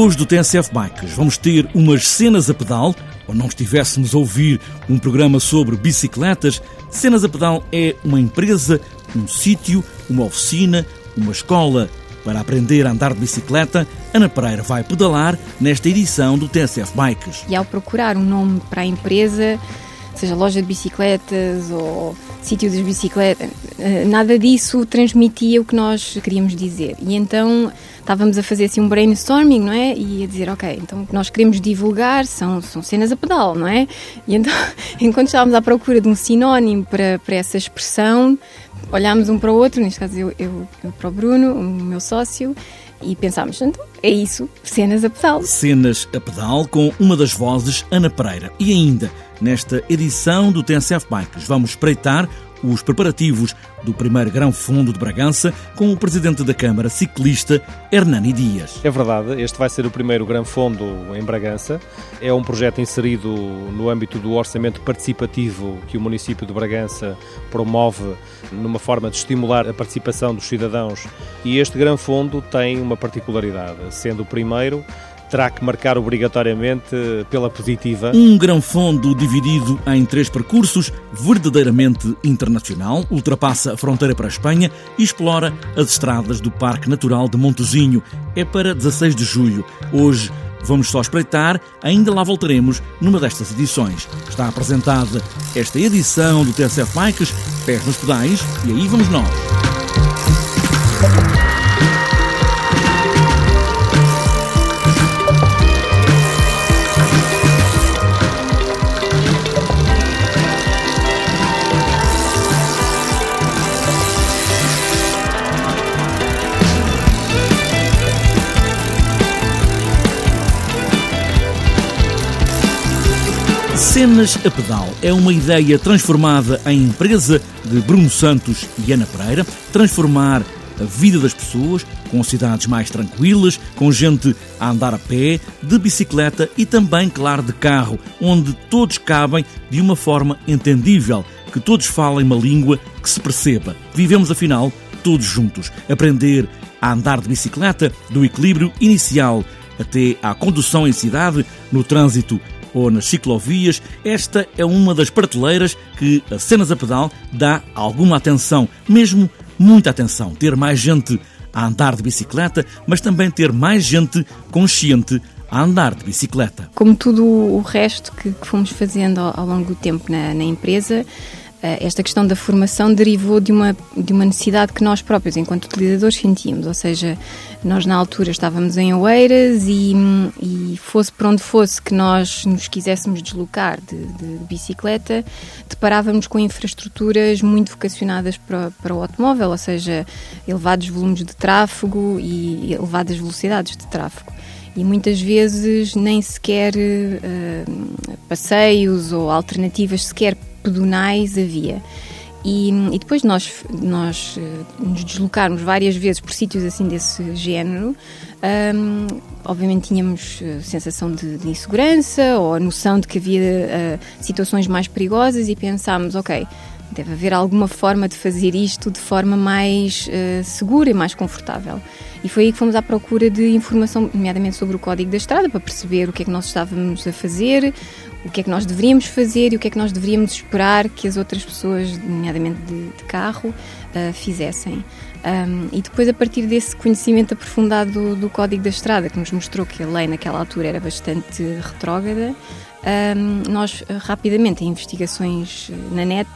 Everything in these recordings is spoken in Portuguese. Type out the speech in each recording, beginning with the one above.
edição de hoje do TSF Bikes vamos ter umas cenas a pedal, ou não estivéssemos a ouvir um programa sobre bicicletas. Cenas a Pedal é uma empresa, um sítio, uma oficina, uma escola para aprender a andar de bicicleta. Ana Pereira vai pedalar nesta edição do TSF Bikes. E ao procurar um nome para a empresa, seja loja de bicicletas ou sítio das bicicletas, eh, nada disso transmitia o que nós queríamos dizer. E então estávamos a fazer assim um brainstorming, não é? E a dizer, ok, então o que nós queremos divulgar são, são cenas a pedal, não é? E então, enquanto estávamos à procura de um sinónimo para, para essa expressão, olhámos um para o outro, neste caso eu, eu, eu para o Bruno, o meu sócio, e pensámos, então é isso, cenas a pedal. Cenas a pedal com uma das vozes, Ana Pereira. E ainda, nesta edição do TNCF Bikes, vamos espreitar os preparativos do primeiro Grão Fundo de Bragança com o presidente da Câmara ciclista Hernani Dias. É verdade, este vai ser o primeiro Grão Fundo em Bragança. É um projeto inserido no âmbito do orçamento participativo que o município de Bragança promove numa forma de estimular a participação dos cidadãos. E este Grão Fundo tem uma particularidade, sendo o primeiro terá que marcar obrigatoriamente pela positiva. Um grão fundo dividido em três percursos, verdadeiramente internacional, ultrapassa a fronteira para a Espanha e explora as estradas do Parque Natural de Montezinho. É para 16 de julho. Hoje vamos só espreitar, ainda lá voltaremos numa destas edições. Está apresentada esta edição do TSF Bikes, pés nos pedais, e aí vamos nós. Cenas a Pedal é uma ideia transformada em empresa de Bruno Santos e Ana Pereira, transformar a vida das pessoas com cidades mais tranquilas, com gente a andar a pé, de bicicleta e também, claro, de carro, onde todos cabem de uma forma entendível, que todos falem uma língua que se perceba. Vivemos, afinal, todos juntos. Aprender a andar de bicicleta, do equilíbrio inicial até à condução em cidade, no trânsito ou nas ciclovias, esta é uma das prateleiras que a Cenas a Pedal dá alguma atenção, mesmo muita atenção. Ter mais gente a andar de bicicleta, mas também ter mais gente consciente a andar de bicicleta. Como tudo o resto que, fomos fazendo ao, longo do tempo na, na empresa, esta questão da formação derivou de uma, de uma necessidade que nós próprios, enquanto utilizadores, sentíamos. Ou seja, nós na altura estávamos em Oeiras e, e fosse por onde fosse que nós nos quiséssemos deslocar de, de bicicleta, deparávamos com infraestruturas muito vocacionadas para, para o automóvel, ou seja, elevados volumes de tráfego e elevadas velocidades de tráfego e muitas vezes nem sequer uh, passeios ou alternativas sequer pedonais havia. E, e, depois nós, nós eh, nos deslocarmos várias vezes por sítios assim desse género, um, obviamente tínhamos eh, sensação de, de, insegurança ou a noção de que havia uh, situações mais perigosas e pensámos, ok, deve haver alguma forma de fazer isto de forma mais uh, segura e mais confortável. E foi aí que fomos à procura de informação, nomeadamente sobre o código da estrada, para perceber o que é que nós estávamos a fazer, o que é que nós deveríamos fazer e o que é que nós deveríamos esperar que as outras pessoas, nomeadamente de, de carro, uh, fizessem. Um, e depois, a partir desse conhecimento aprofundado do, do, Código da Estrada, que nos mostrou que a lei naquela altura era bastante retrógrada, um, nós uh, rapidamente, em investigações na net,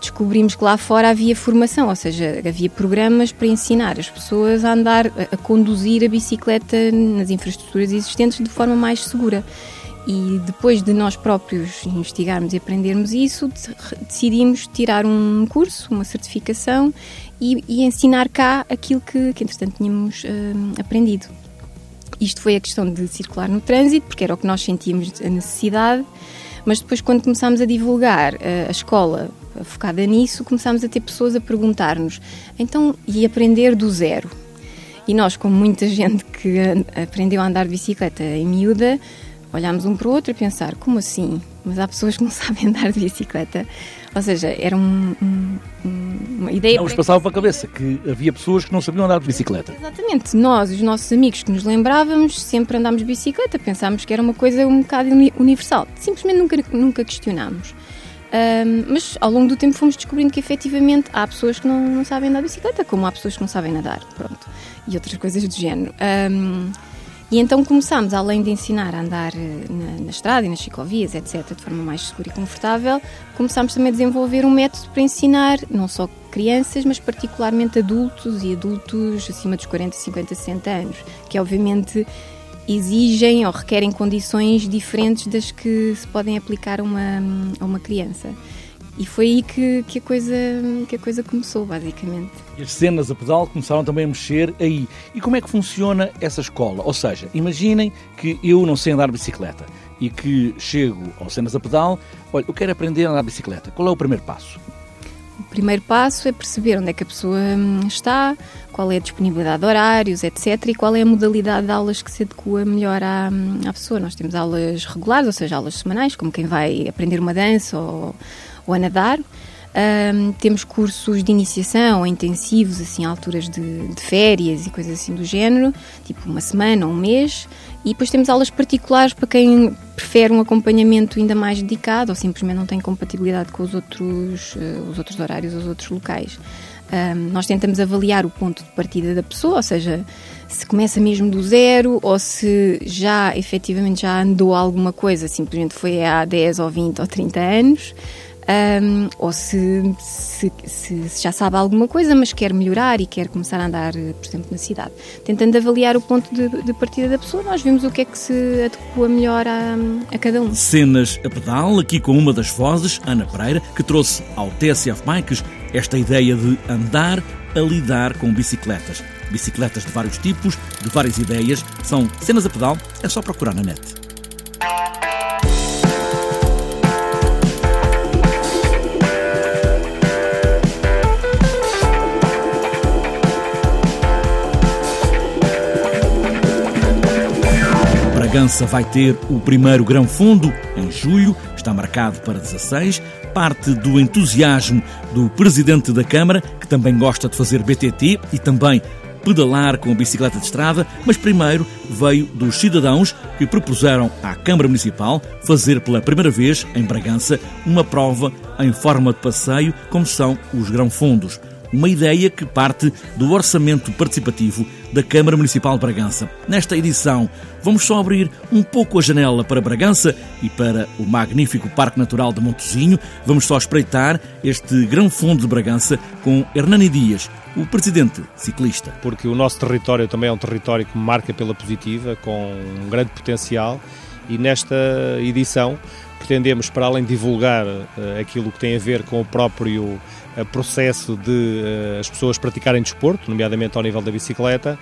descobrimos que lá fora havia formação, ou seja, havia programas para ensinar as pessoas a andar, a, conduzir a bicicleta nas infraestruturas existentes de forma mais segura. E depois de nós próprios investigarmos e aprendermos isso, decidimos tirar um curso, uma certificação e, e ensinar cá aquilo que, que entretanto, tínhamos uh, aprendido. Isto foi a questão de circular no trânsito, porque era o que nós sentíamos a necessidade, mas depois, quando começámos a divulgar uh, a escola focada nisso, começámos a ter pessoas a perguntar-nos então, e aprender do zero? E nós, como muita gente que aprendeu a andar de bicicleta em miúda, olhámos um para o outro e pensar, como assim? Mas há pessoas que não sabem andar de bicicleta. Ou seja, era um, um, uma ideia... Não vos passava para a cabeça que havia pessoas que não sabiam andar de bicicleta. Exatamente. Nós, os nossos amigos que nos lembrávamos, sempre andámos de bicicleta. Pensámos que era uma coisa um bocado universal. Simplesmente nunca, nunca questionámos. Um, mas ao longo do tempo fomos descobrindo que efetivamente há pessoas que não, não, sabem andar de bicicleta, como há pessoas que não sabem nadar, pronto, e outras coisas do género. Um, e então começámos, além de ensinar a andar eh, na, na, estrada e nas ciclovias, etc., de forma mais segura e confortável, começámos também a desenvolver um método para ensinar não só crianças, mas particularmente adultos e adultos acima dos 40, 50, 60 anos, que obviamente exigem ou requerem condições diferentes das que se podem aplicar a uma, a uma criança. E foi aí que, que, a coisa, que a coisa começou, basicamente. As cenas a pedal começaram também a mexer aí. E como é que funciona essa escola? Ou seja, imaginem que eu não sei andar de bicicleta e que chego ao cenas a pedal, olha, eu quero aprender a andar de bicicleta. Qual é o primeiro passo? Primeiro passo é perceber onde é que a pessoa hum, está, qual é a disponibilidade de horários, etc. e qual é a modalidade de aulas que se adequa melhor à, hum, à pessoa. Nós temos aulas regulares, ou seja, aulas semanais, como quem vai aprender uma dança ou ou a nadar. Um, temos cursos de iniciação intensivos, assim, a alturas de, de, férias e coisas assim do género, tipo uma semana ou um mês. E depois temos aulas particulares para quem prefere um acompanhamento ainda mais dedicado ou simplesmente não tem compatibilidade com os outros, uh, os outros horários, os outros locais. Um, nós tentamos avaliar o ponto de partida da pessoa, ou seja, se começa mesmo do zero ou se já efetivamente já andou alguma coisa, simplesmente foi há 10 ou 20 ou 30 anos um, ou se, se, se, já sabe alguma coisa, mas quer melhorar e quer começar a andar, por exemplo, na cidade. Tentando avaliar o ponto de, de partida da pessoa, nós vimos o que é que se adequa melhor a, a cada um. Cenas a pedal, aqui com uma das vozes, Ana Pereira, que trouxe ao TSF Bikes esta ideia de andar a lidar com bicicletas. Bicicletas de vários tipos, de várias ideias, são cenas a pedal, é só procurar na net. Bragança vai ter o primeiro grão fundo em julho, está marcado para 16. Parte do entusiasmo do presidente da Câmara, que também gosta de fazer BTT e também pedalar com a bicicleta de estrada, mas primeiro veio dos cidadãos que propuseram à Câmara Municipal fazer pela primeira vez em Bragança uma prova em forma de passeio, como são os grão-fundos uma ideia que parte do orçamento participativo da Câmara Municipal de Bragança. Nesta edição, vamos só abrir um pouco a janela para Bragança e para o magnífico Parque Natural de Montezinho. Vamos só espreitar este grão fundo de Bragança com Hernani Dias, o presidente ciclista. Porque o nosso território também é um território que marca pela positiva, com um grande potencial, e nesta edição pretendemos, para além de divulgar uh, aquilo que tem a ver com o próprio processo de uh, as pessoas praticarem desporto, nomeadamente ao nível da bicicleta,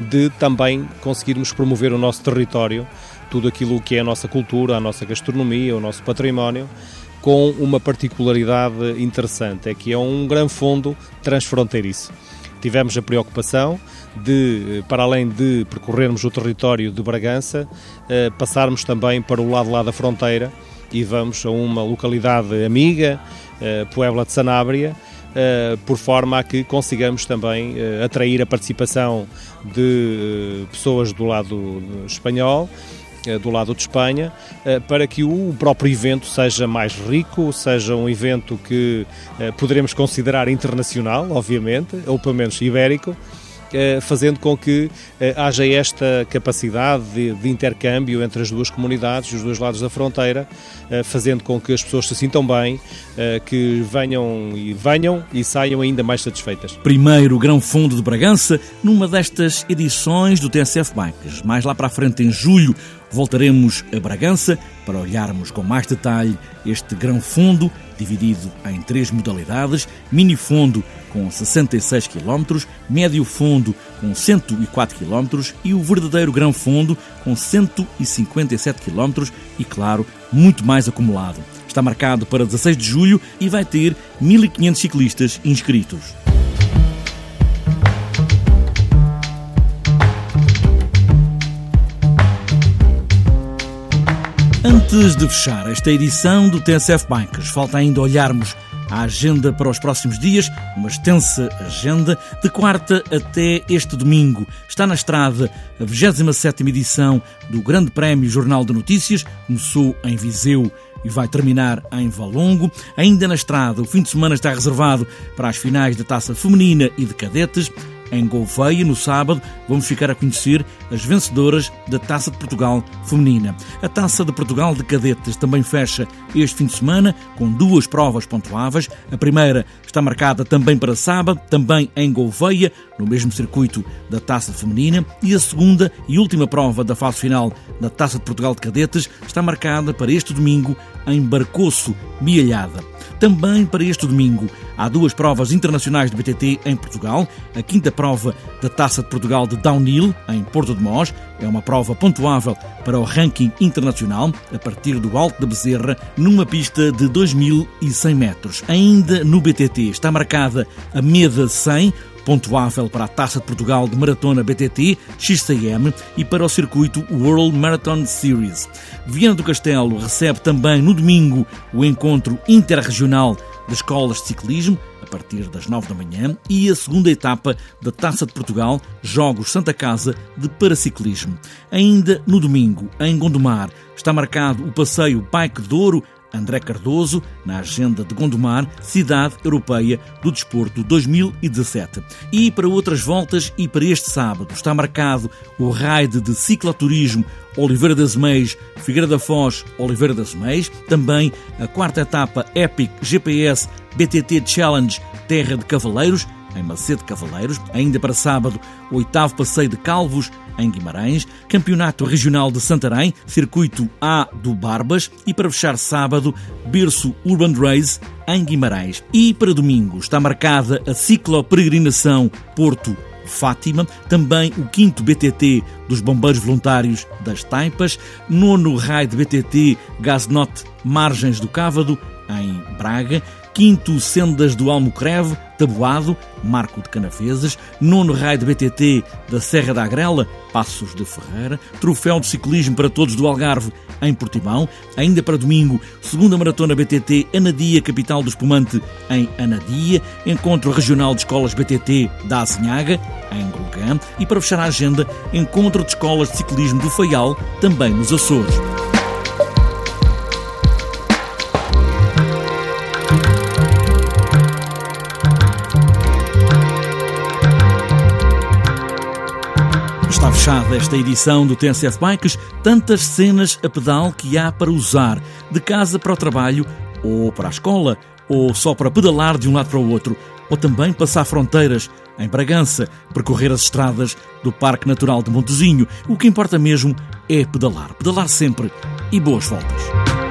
de também conseguirmos promover o nosso território, tudo aquilo que é a nossa cultura, a nossa gastronomia, o nosso património, com uma particularidade interessante, é que é um grande fundo transfronteiriço. Tivemos a preocupação de, para além de percorrermos o território de Bragança, passarmos também para o lado lá da fronteira, e vamos a uma localidade amiga, Puebla de Sanabria, uh, por forma a que consigamos também uh, atrair a participação de pessoas do lado espanhol do lado de Espanha, para que o próprio evento seja mais rico, seja um evento que poderemos considerar internacional, obviamente, ou pelo menos ibérico, eh, fazendo com que eh, haja esta capacidade de, de, intercâmbio entre as duas comunidades, os dois lados da fronteira, eh, fazendo com que as pessoas se sintam bem, que venham e venham e saiam ainda mais satisfeitas. Primeiro grão fundo de Bragança, numa destas edições do TSF Bikes. Mais lá para a frente, em julho, voltaremos a Bragança para olharmos com mais detalhe este grão fundo, dividido em três modalidades: mini fundo com 66 km, médio fundo com 104 km e o verdadeiro grão fundo com 157 km e, claro, muito mais acumulado. Está marcado para 16 de julho e vai ter 1.500 ciclistas inscritos. Antes de fechar esta edição do TSF Bikes, falta ainda olharmos a agenda para os próximos dias, uma extensa agenda, de quarta até este domingo. Está na estrada a 27 edição do Grande Prémio Jornal de Notícias, começou em Viseu e vai terminar em Valongo. Ainda na estrada, o fim de semana está reservado para as finais da Taça Feminina e de Cadetes. Em Gouveia, no sábado, vamos ficar a conhecer as vencedoras da Taça de Portugal Feminina. A Taça de Portugal de Cadetes também fecha este fim de semana com duas provas pontuáveis. A primeira está marcada também para sábado, também em Gouveia, no mesmo circuito da Taça Feminina. E a segunda e última prova da fase final da Taça de Portugal de Cadetes está marcada para este domingo em Barcoço, Mialhada. Também para este domingo há duas provas internacionais de BTT em Portugal. A quinta prova da Taça de Portugal de Downhill, em Porto de Mós, é uma prova pontuável para o ranking internacional, a partir do Alto da Bezerra, numa pista de 2.100 metros. Ainda no BTT está marcada a Meda 100, pontuável para a Taça de Portugal de Maratona BTT, XCM e para o circuito World Marathon Series. Viana do Castelo recebe também no domingo o encontro interregional de escolas de ciclismo, a partir das 9 da manhã, e a segunda etapa da Taça de Portugal, Jogos Santa Casa de Paraciclismo. Ainda no domingo, em Gondomar, está marcado o passeio Bike de Ouro André Cardoso, na agenda de Gondomar, Cidade Europeia do Desporto 2017. E para outras voltas e para este sábado está marcado o raid de cicloturismo Oliveira das Meias, Figueira da Foz, Oliveira das Meias, também a quarta etapa Epic GPS BTT Challenge Terra de Cavaleiros, em Macedo Cavaleiros, ainda para sábado, o oitavo passeio de Calvos, em Guimarães, Campeonato Regional de Santarém, Circuito A do Barbas e para fechar sábado, Berço Urban Race em Guimarães. E para domingo está marcada a ciclo-peregrinação Porto Fátima, também o quinto BTT dos Bombeiros Voluntários das Taipas, nono raio de BTT Gasnote Margens do Cávado, em Braga, quinto Sendas do Almocreve, Tabuado, Marco de Canafeses, nono raio de BTT da Serra da Agrela, Passos de Ferreira, troféu de ciclismo para todos do Algarve em Portimão, ainda para domingo, segunda maratona BTT Anadia, capital do espumante em Anadia, encontro regional de escolas BTT da Azinhaga, em Golgã, e para fechar a agenda, encontro de escolas de ciclismo do Faial, também nos Açores. Fechada esta edição do TNCF Bikes, tantas cenas a pedal que há para usar, de casa para o trabalho, ou para a escola, ou só para pedalar de um lado para o outro, ou também passar fronteiras em Bragança, percorrer as estradas do Parque Natural de Montezinho. O que importa mesmo é pedalar, pedalar sempre e boas voltas.